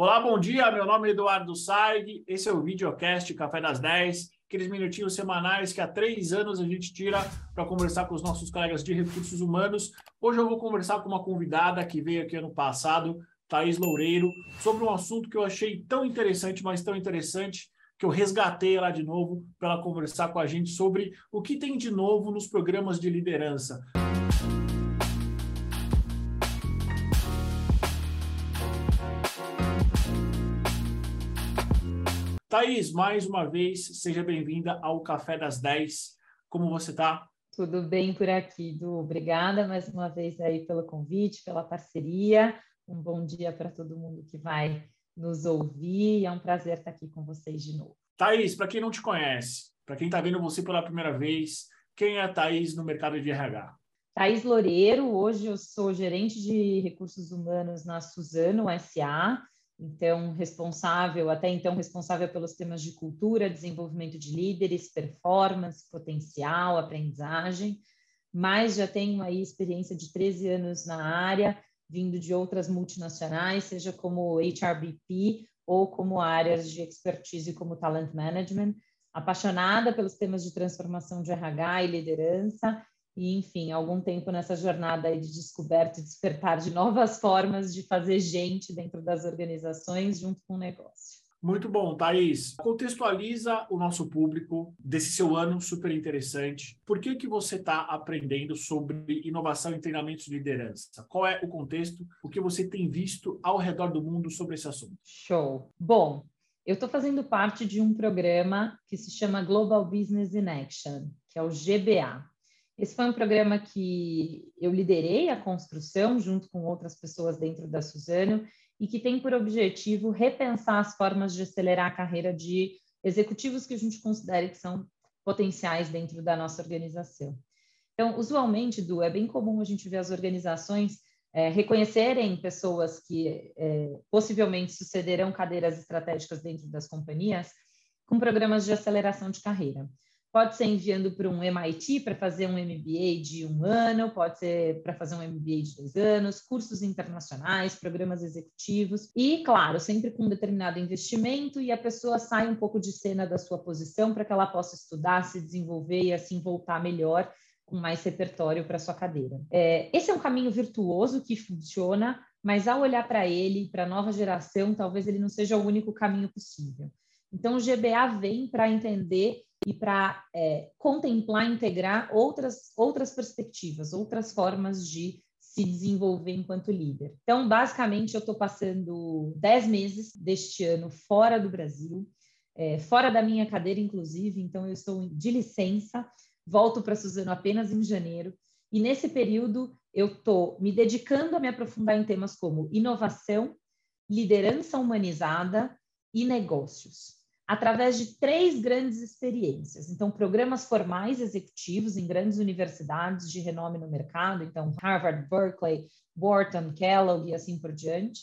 Olá, bom dia. Meu nome é Eduardo Saig. Esse é o videocast Café das 10, aqueles minutinhos semanais que há três anos a gente tira para conversar com os nossos colegas de recursos humanos. Hoje eu vou conversar com uma convidada que veio aqui ano passado, Thaís Loureiro, sobre um assunto que eu achei tão interessante, mas tão interessante, que eu resgatei ela de novo para ela conversar com a gente sobre o que tem de novo nos programas de liderança. Thaís, mais uma vez, seja bem-vinda ao Café das 10. Como você está? Tudo bem por aqui, Du. Obrigada mais uma vez aí pelo convite, pela parceria. Um bom dia para todo mundo que vai nos ouvir. É um prazer estar aqui com vocês de novo. Thaís, para quem não te conhece, para quem está vendo você pela primeira vez, quem é a Thaís no mercado de RH? Thaís Loureiro, hoje eu sou gerente de recursos humanos na Suzano SA então responsável, até então responsável pelos temas de cultura, desenvolvimento de líderes, performance, potencial, aprendizagem, mas já tenho aí experiência de 13 anos na área, vindo de outras multinacionais, seja como HRBP ou como áreas de expertise como talent management, apaixonada pelos temas de transformação de RH e liderança e, enfim, algum tempo nessa jornada de descoberta e despertar de novas formas de fazer gente dentro das organizações junto com o negócio. Muito bom, Thaís. Contextualiza o nosso público desse seu ano super interessante. Por que, que você está aprendendo sobre inovação e treinamentos de liderança? Qual é o contexto? O que você tem visto ao redor do mundo sobre esse assunto? Show. Bom, eu estou fazendo parte de um programa que se chama Global Business in Action, que é o GBA. Esse foi um programa que eu liderei a construção junto com outras pessoas dentro da Suzano e que tem por objetivo repensar as formas de acelerar a carreira de executivos que a gente considere que são potenciais dentro da nossa organização. Então, usualmente, Du, é bem comum a gente ver as organizações é, reconhecerem pessoas que é, possivelmente sucederão cadeiras estratégicas dentro das companhias com programas de aceleração de carreira. Pode ser enviando para um MIT para fazer um MBA de um ano, pode ser para fazer um MBA de dois anos, cursos internacionais, programas executivos, e, claro, sempre com um determinado investimento e a pessoa sai um pouco de cena da sua posição para que ela possa estudar, se desenvolver e assim voltar melhor com mais repertório para sua cadeira. É, esse é um caminho virtuoso que funciona, mas ao olhar para ele, para a nova geração, talvez ele não seja o único caminho possível. Então, o GBA vem para entender e para é, contemplar, integrar outras, outras perspectivas, outras formas de se desenvolver enquanto líder. Então, basicamente, eu estou passando dez meses deste ano fora do Brasil, é, fora da minha cadeira, inclusive, então eu estou de licença, volto para Suzano apenas em janeiro, e nesse período eu estou me dedicando a me aprofundar em temas como inovação, liderança humanizada e negócios através de três grandes experiências. Então, programas formais executivos em grandes universidades de renome no mercado, então Harvard, Berkeley, Wharton, Kellogg e assim por diante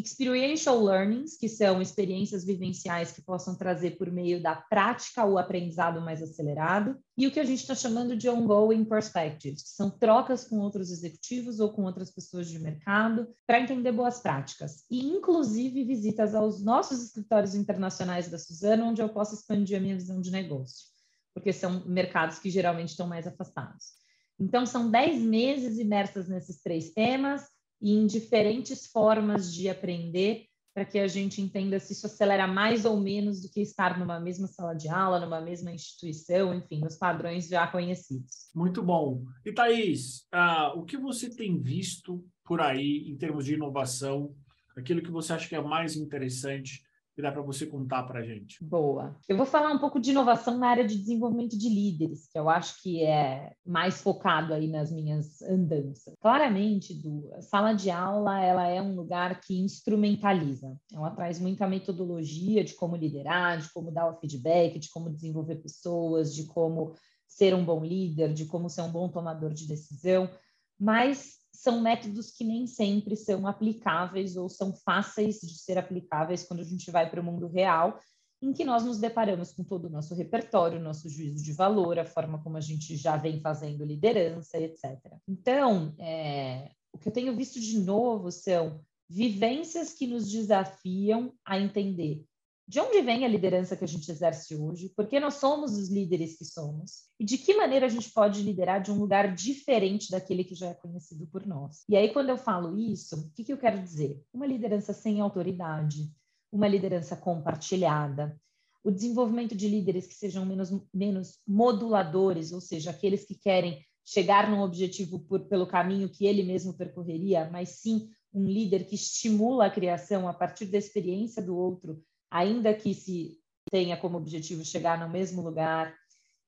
experiential learnings, que são experiências vivenciais que possam trazer por meio da prática o aprendizado mais acelerado, e o que a gente está chamando de ongoing perspectives, que são trocas com outros executivos ou com outras pessoas de mercado para entender boas práticas, e inclusive visitas aos nossos escritórios internacionais da Suzano, onde eu posso expandir a minha visão de negócio, porque são mercados que geralmente estão mais afastados. Então, são 10 meses imersas nesses três temas, e em diferentes formas de aprender para que a gente entenda se isso acelera mais ou menos do que estar numa mesma sala de aula, numa mesma instituição, enfim, nos padrões já conhecidos. Muito bom. E Thaís, uh, o que você tem visto por aí em termos de inovação, aquilo que você acha que é mais interessante que dá para você contar para a gente? Boa. Eu vou falar um pouco de inovação na área de desenvolvimento de líderes, que eu acho que é mais focado aí nas minhas andanças. Claramente, do a sala de aula ela é um lugar que instrumentaliza. Ela traz muita metodologia de como liderar, de como dar o feedback, de como desenvolver pessoas, de como ser um bom líder, de como ser um bom tomador de decisão, mas são métodos que nem sempre são aplicáveis ou são fáceis de ser aplicáveis quando a gente vai para o mundo real, em que nós nos deparamos com todo o nosso repertório, nosso juízo de valor, a forma como a gente já vem fazendo liderança, etc. Então, é, o que eu tenho visto de novo são vivências que nos desafiam a entender de onde vem a liderança que a gente exerce hoje, por que nós somos os líderes que somos e de que maneira a gente pode liderar de um lugar diferente daquele que já é conhecido por nós. E aí, quando eu falo isso, o que, que eu quero dizer? Uma liderança sem autoridade, uma liderança compartilhada, o desenvolvimento de líderes que sejam menos, menos moduladores, ou seja, aqueles que querem chegar num objetivo por, pelo caminho que ele mesmo percorreria, mas sim um líder que estimula a criação a partir da experiência do outro ainda que se tenha como objetivo chegar no mesmo lugar.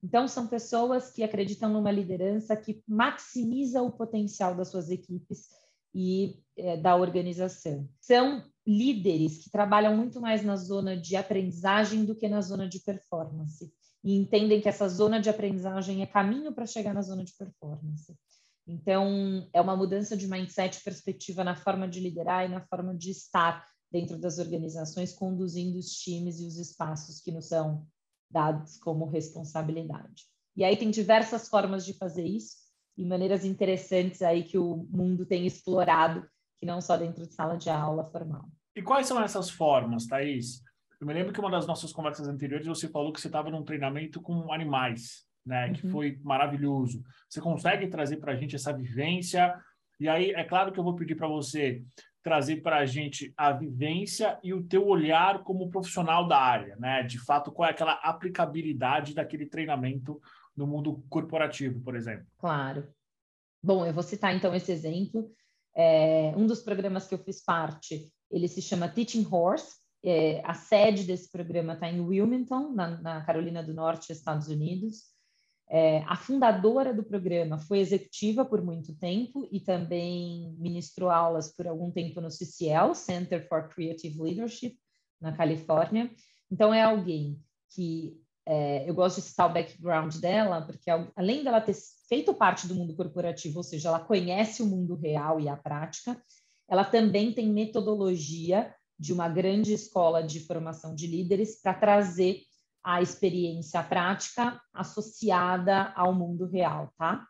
Então, são pessoas que acreditam numa liderança que maximiza o potencial das suas equipes e é, da organização. São líderes que trabalham muito mais na zona de aprendizagem do que na zona de performance. E entendem que essa zona de aprendizagem é caminho para chegar na zona de performance. Então, é uma mudança de mindset, perspectiva na forma de liderar e na forma de estar dentro das organizações, conduzindo os times e os espaços que nos são dados como responsabilidade. E aí tem diversas formas de fazer isso e maneiras interessantes aí que o mundo tem explorado, que não só dentro de sala de aula formal. E quais são essas formas, Thaís? Eu me lembro que uma das nossas conversas anteriores você falou que você estava num treinamento com animais, né? Uhum. Que foi maravilhoso. Você consegue trazer para a gente essa vivência? E aí, é claro que eu vou pedir para você trazer para a gente a vivência e o teu olhar como profissional da área, né? De fato, qual é aquela aplicabilidade daquele treinamento no mundo corporativo, por exemplo? Claro. Bom, eu vou citar então esse exemplo. É, um dos programas que eu fiz parte, ele se chama Teaching Horse. É, a sede desse programa está em Wilmington, na, na Carolina do Norte, Estados Unidos. É, a fundadora do programa foi executiva por muito tempo e também ministrou aulas por algum tempo no CCL, Center for Creative Leadership, na Califórnia. Então, é alguém que é, eu gosto de citar o background dela, porque além dela ter feito parte do mundo corporativo, ou seja, ela conhece o mundo real e a prática, ela também tem metodologia de uma grande escola de formação de líderes para trazer a experiência prática associada ao mundo real, tá?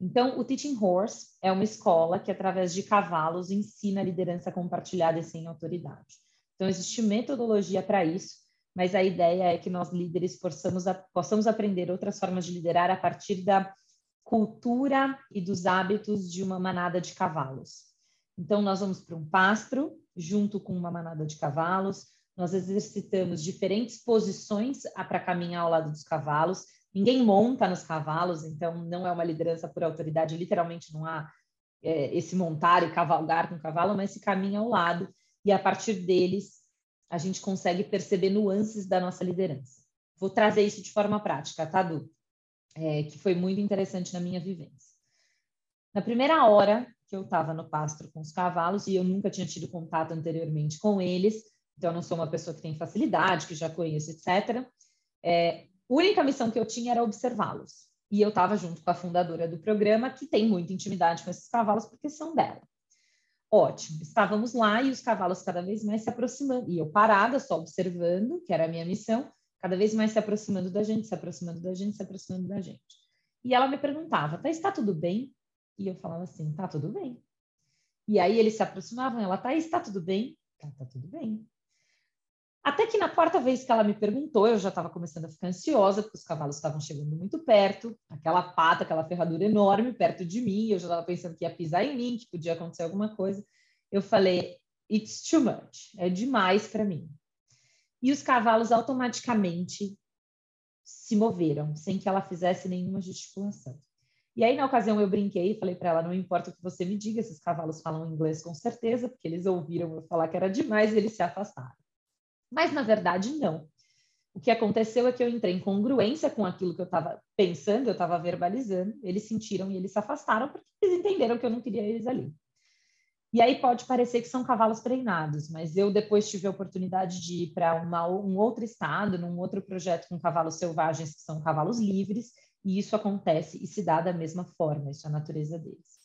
Então, o Teaching Horse é uma escola que, através de cavalos, ensina liderança compartilhada e sem autoridade. Então, existe metodologia para isso, mas a ideia é que nós, líderes, possamos, possamos aprender outras formas de liderar a partir da cultura e dos hábitos de uma manada de cavalos. Então, nós vamos para um pastro, junto com uma manada de cavalos, nós exercitamos diferentes posições para caminhar ao lado dos cavalos. Ninguém monta nos cavalos, então não é uma liderança por autoridade, literalmente não há é, esse montar e cavalgar com o cavalo, mas se caminha ao lado e a partir deles a gente consegue perceber nuances da nossa liderança. Vou trazer isso de forma prática, tá, Du? É, que foi muito interessante na minha vivência. Na primeira hora que eu estava no pastro com os cavalos, e eu nunca tinha tido contato anteriormente com eles, então, eu não sou uma pessoa que tem facilidade, que já conheço, etc. É, a única missão que eu tinha era observá-los. E eu estava junto com a fundadora do programa, que tem muita intimidade com esses cavalos, porque são dela. Ótimo, estávamos lá e os cavalos cada vez mais se aproximando. E eu parada, só observando, que era a minha missão, cada vez mais se aproximando da gente, se aproximando da gente, se aproximando da gente. E ela me perguntava, tá, está tudo bem? E eu falava assim, tá tudo bem. E aí eles se aproximavam, ela, tá, está tudo bem? Tá, tá tudo bem. Até que na quarta vez que ela me perguntou, eu já estava começando a ficar ansiosa, porque os cavalos estavam chegando muito perto, aquela pata, aquela ferradura enorme perto de mim, eu já estava pensando que ia pisar em mim, que podia acontecer alguma coisa. Eu falei, it's too much, é demais para mim. E os cavalos automaticamente se moveram, sem que ela fizesse nenhuma gesticulação. E aí, na ocasião, eu brinquei e falei para ela: não importa o que você me diga, esses cavalos falam inglês com certeza, porque eles ouviram eu falar que era demais e eles se afastaram. Mas, na verdade, não. O que aconteceu é que eu entrei em congruência com aquilo que eu estava pensando, eu estava verbalizando, eles sentiram e eles se afastaram porque eles entenderam que eu não queria eles ali. E aí pode parecer que são cavalos treinados, mas eu depois tive a oportunidade de ir para um outro estado, num outro projeto com cavalos selvagens, que são cavalos livres, e isso acontece e se dá da mesma forma, isso é a natureza deles.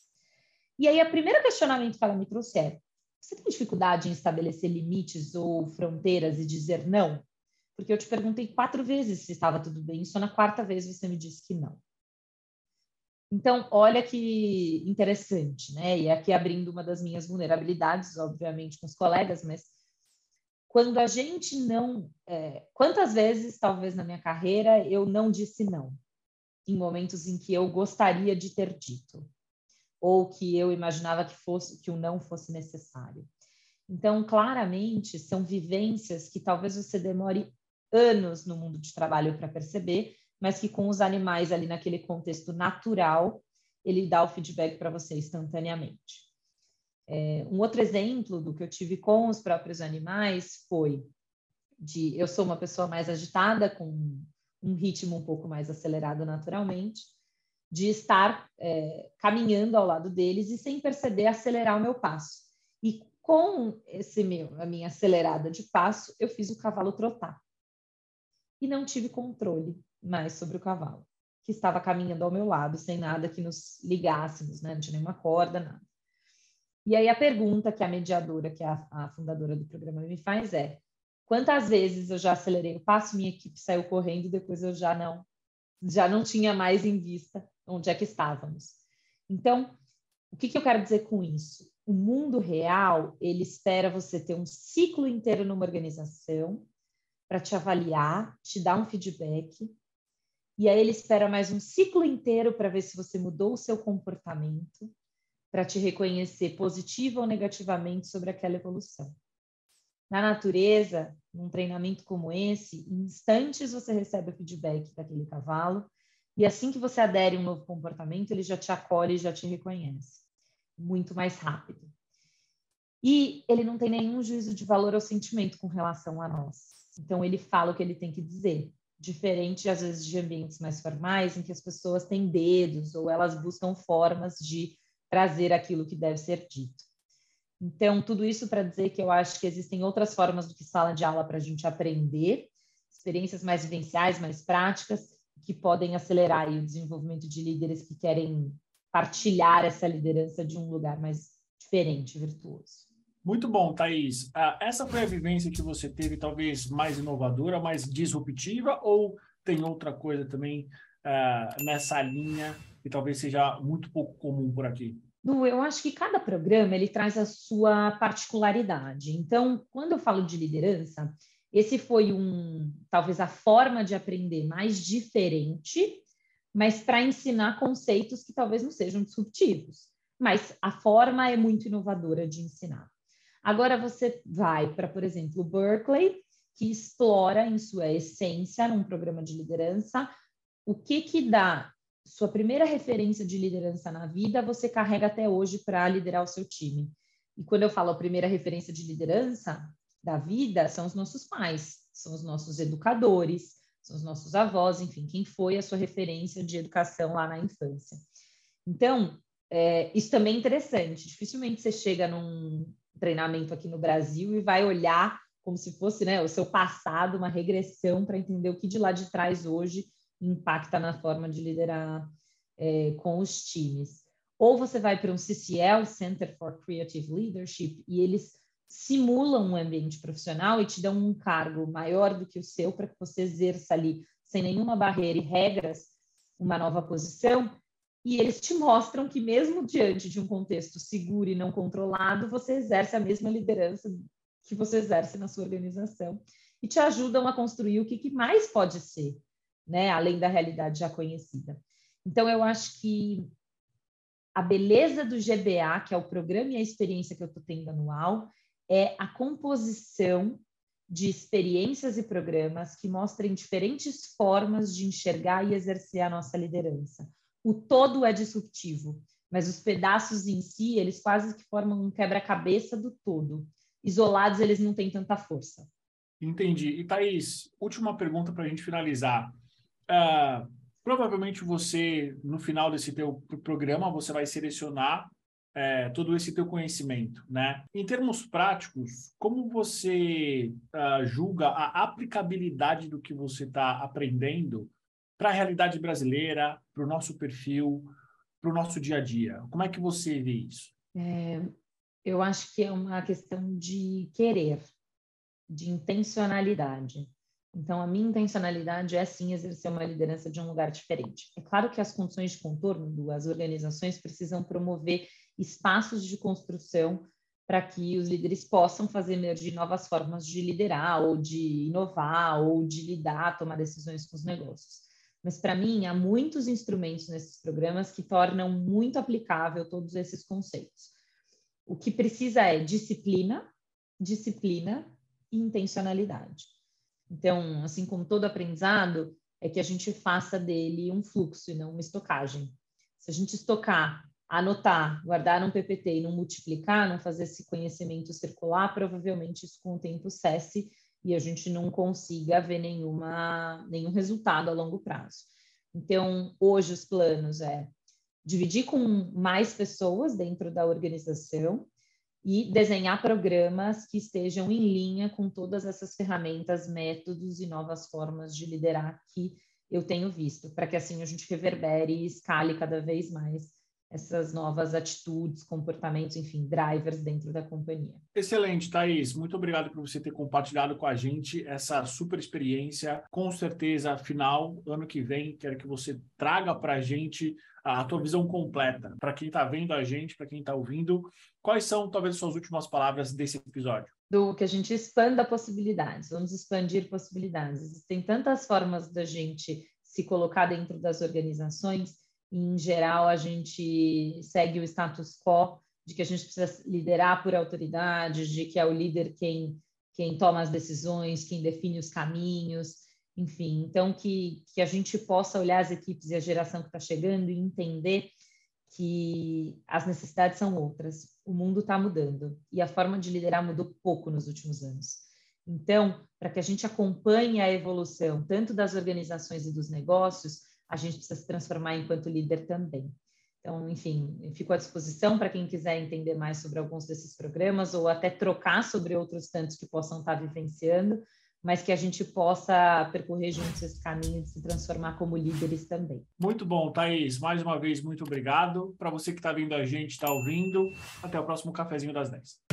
E aí, o primeiro questionamento que ela me trouxe é: você tem dificuldade em estabelecer limites ou fronteiras e dizer não? Porque eu te perguntei quatro vezes se estava tudo bem, só na quarta vez você me disse que não. Então, olha que interessante, né? E aqui abrindo uma das minhas vulnerabilidades, obviamente, com os colegas, mas quando a gente não. É, quantas vezes, talvez na minha carreira, eu não disse não, em momentos em que eu gostaria de ter dito, ou que eu imaginava que fosse que o não fosse necessário. Então, claramente, são vivências que talvez você demore anos no mundo de trabalho para perceber, mas que com os animais ali naquele contexto natural, ele dá o feedback para você instantaneamente. É, um outro exemplo do que eu tive com os próprios animais foi de eu sou uma pessoa mais agitada, com um ritmo um pouco mais acelerado naturalmente, de estar é, caminhando ao lado deles e sem perceber acelerar o meu passo. E com esse meu, a minha acelerada de passo, eu fiz o cavalo trotar. E não tive controle mais sobre o cavalo, que estava caminhando ao meu lado, sem nada que nos ligássemos, né? não tinha nenhuma corda, nada. E aí a pergunta que a mediadora, que é a, a fundadora do programa me faz é, quantas vezes eu já acelerei o passo, minha equipe saiu correndo, depois eu já não, já não tinha mais em vista onde é que estávamos. Então, o que, que eu quero dizer com isso? O mundo real, ele espera você ter um ciclo inteiro numa organização para te avaliar, te dar um feedback e aí ele espera mais um ciclo inteiro para ver se você mudou o seu comportamento, para te reconhecer positiva ou negativamente sobre aquela evolução. Na natureza, num treinamento como esse, em instantes você recebe o feedback daquele cavalo, e assim que você adere a um novo comportamento, ele já te acolhe e já te reconhece. Muito mais rápido. E ele não tem nenhum juízo de valor ou sentimento com relação a nós. Então, ele fala o que ele tem que dizer diferente às vezes de ambientes mais formais em que as pessoas têm dedos ou elas buscam formas de trazer aquilo que deve ser dito. Então, tudo isso para dizer que eu acho que existem outras formas do que sala de aula para a gente aprender, experiências mais vivenciais, mais práticas, que podem acelerar o desenvolvimento de líderes que querem partilhar essa liderança de um lugar mais diferente, virtuoso. Muito bom, Thaís. Ah, essa foi a vivência que você teve, talvez mais inovadora, mais disruptiva, ou tem outra coisa também ah, nessa linha que talvez seja muito pouco comum por aqui? Du, eu acho que cada programa ele traz a sua particularidade. Então, quando eu falo de liderança, esse foi um, talvez a forma de aprender mais diferente, mas para ensinar conceitos que talvez não sejam disruptivos. Mas a forma é muito inovadora de ensinar. Agora você vai para, por exemplo, Berkeley, que explora em sua essência, num programa de liderança, o que que dá sua primeira referência de liderança na vida, você carrega até hoje para liderar o seu time. E quando eu falo a primeira referência de liderança da vida, são os nossos pais, são os nossos educadores, são os nossos avós, enfim, quem foi a sua referência de educação lá na infância. Então, é, isso também é interessante. Dificilmente você chega num, treinamento aqui no Brasil e vai olhar como se fosse né, o seu passado, uma regressão para entender o que de lá de trás hoje impacta na forma de liderar é, com os times. Ou você vai para um CCL, Center for Creative Leadership, e eles simulam um ambiente profissional e te dão um cargo maior do que o seu para que você exerça ali, sem nenhuma barreira e regras, uma nova posição e eles te mostram que, mesmo diante de um contexto seguro e não controlado, você exerce a mesma liderança que você exerce na sua organização e te ajudam a construir o que, que mais pode ser, né, além da realidade já conhecida. Então, eu acho que a beleza do GBA, que é o programa e a experiência que eu estou tendo anual, é a composição de experiências e programas que mostrem diferentes formas de enxergar e exercer a nossa liderança o todo é disruptivo, mas os pedaços em si, eles quase que formam um quebra-cabeça do todo. Isolados, eles não têm tanta força. Entendi. E Thaís, última pergunta para a gente finalizar. Uh, provavelmente você, no final desse teu programa, você vai selecionar é, todo esse teu conhecimento, né? Em termos práticos, como você uh, julga a aplicabilidade do que você está aprendendo para a realidade brasileira, para o nosso perfil, para o nosso dia a dia? Como é que você vê isso? É, eu acho que é uma questão de querer, de intencionalidade. Então, a minha intencionalidade é sim exercer uma liderança de um lugar diferente. É claro que as condições de contorno das organizações precisam promover espaços de construção para que os líderes possam fazer emergir novas formas de liderar, ou de inovar, ou de lidar, tomar decisões com os negócios. Mas, para mim, há muitos instrumentos nesses programas que tornam muito aplicável todos esses conceitos. O que precisa é disciplina, disciplina e intencionalidade. Então, assim como todo aprendizado, é que a gente faça dele um fluxo e não uma estocagem. Se a gente estocar, anotar, guardar um PPT e não multiplicar, não fazer esse conhecimento circular, provavelmente isso com o tempo cesse e a gente não consiga ver nenhuma, nenhum resultado a longo prazo. Então, hoje os planos é dividir com mais pessoas dentro da organização, e desenhar programas que estejam em linha com todas essas ferramentas, métodos e novas formas de liderar que eu tenho visto, para que assim a gente reverbere e escale cada vez mais essas novas atitudes, comportamentos, enfim, drivers dentro da companhia. Excelente, Thaís. Muito obrigado por você ter compartilhado com a gente essa super experiência. Com certeza, final, ano que vem, quero que você traga para a gente a tua visão completa. Para quem está vendo a gente, para quem está ouvindo, quais são talvez suas últimas palavras desse episódio? Do que a gente expanda possibilidades, vamos expandir possibilidades. Existem tantas formas da gente se colocar dentro das organizações, em geral a gente segue o status quo de que a gente precisa liderar por autoridade, de que é o líder quem quem toma as decisões, quem define os caminhos, enfim, então que, que a gente possa olhar as equipes e a geração que está chegando e entender que as necessidades são outras, o mundo está mudando e a forma de liderar mudou pouco nos últimos anos. Então, para que a gente acompanhe a evolução tanto das organizações e dos negócios, a gente precisa se transformar enquanto líder também. Então, enfim, fico à disposição para quem quiser entender mais sobre alguns desses programas ou até trocar sobre outros tantos que possam estar vivenciando mas que a gente possa percorrer juntos esse caminho de se transformar como líderes também. Muito bom, Thaís. Mais uma vez, muito obrigado. Para você que está vindo a gente, está ouvindo, até o próximo Cafezinho das 10.